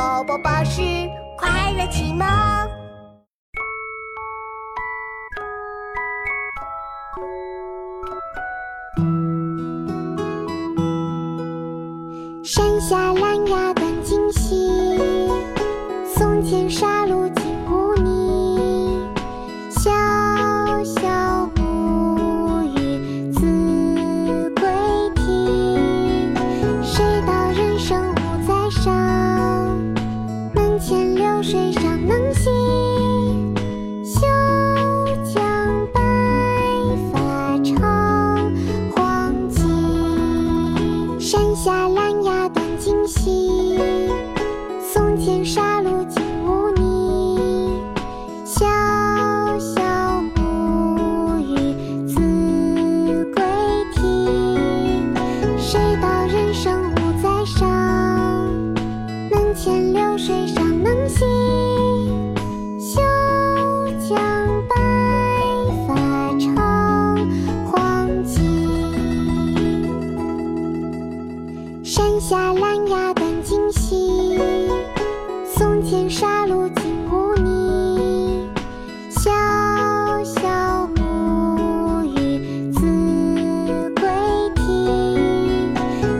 宝宝巴士快乐启蒙。山下兰芽短径细，松间沙路金污泥。小小木鱼自归啼，水尚能西。休将白发唱黄鸡，山下兰芽短浸溪，山下兰芽短径细，松间沙路金污泥。潇潇暮雨子规啼，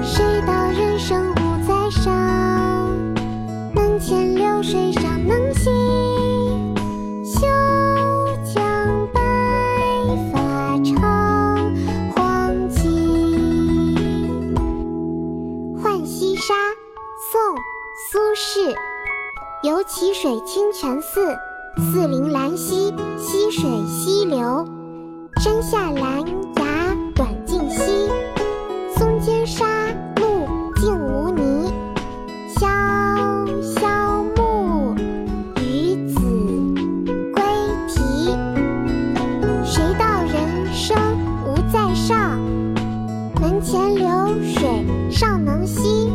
谁道人生无再少，门前流水宋苏轼。游蕲水清泉寺寺临兰溪溪水西流。山下兰芽短浸溪。松间沙路净无泥萧萧暮雨子归啼。谁道人生无再少门前流水尚能西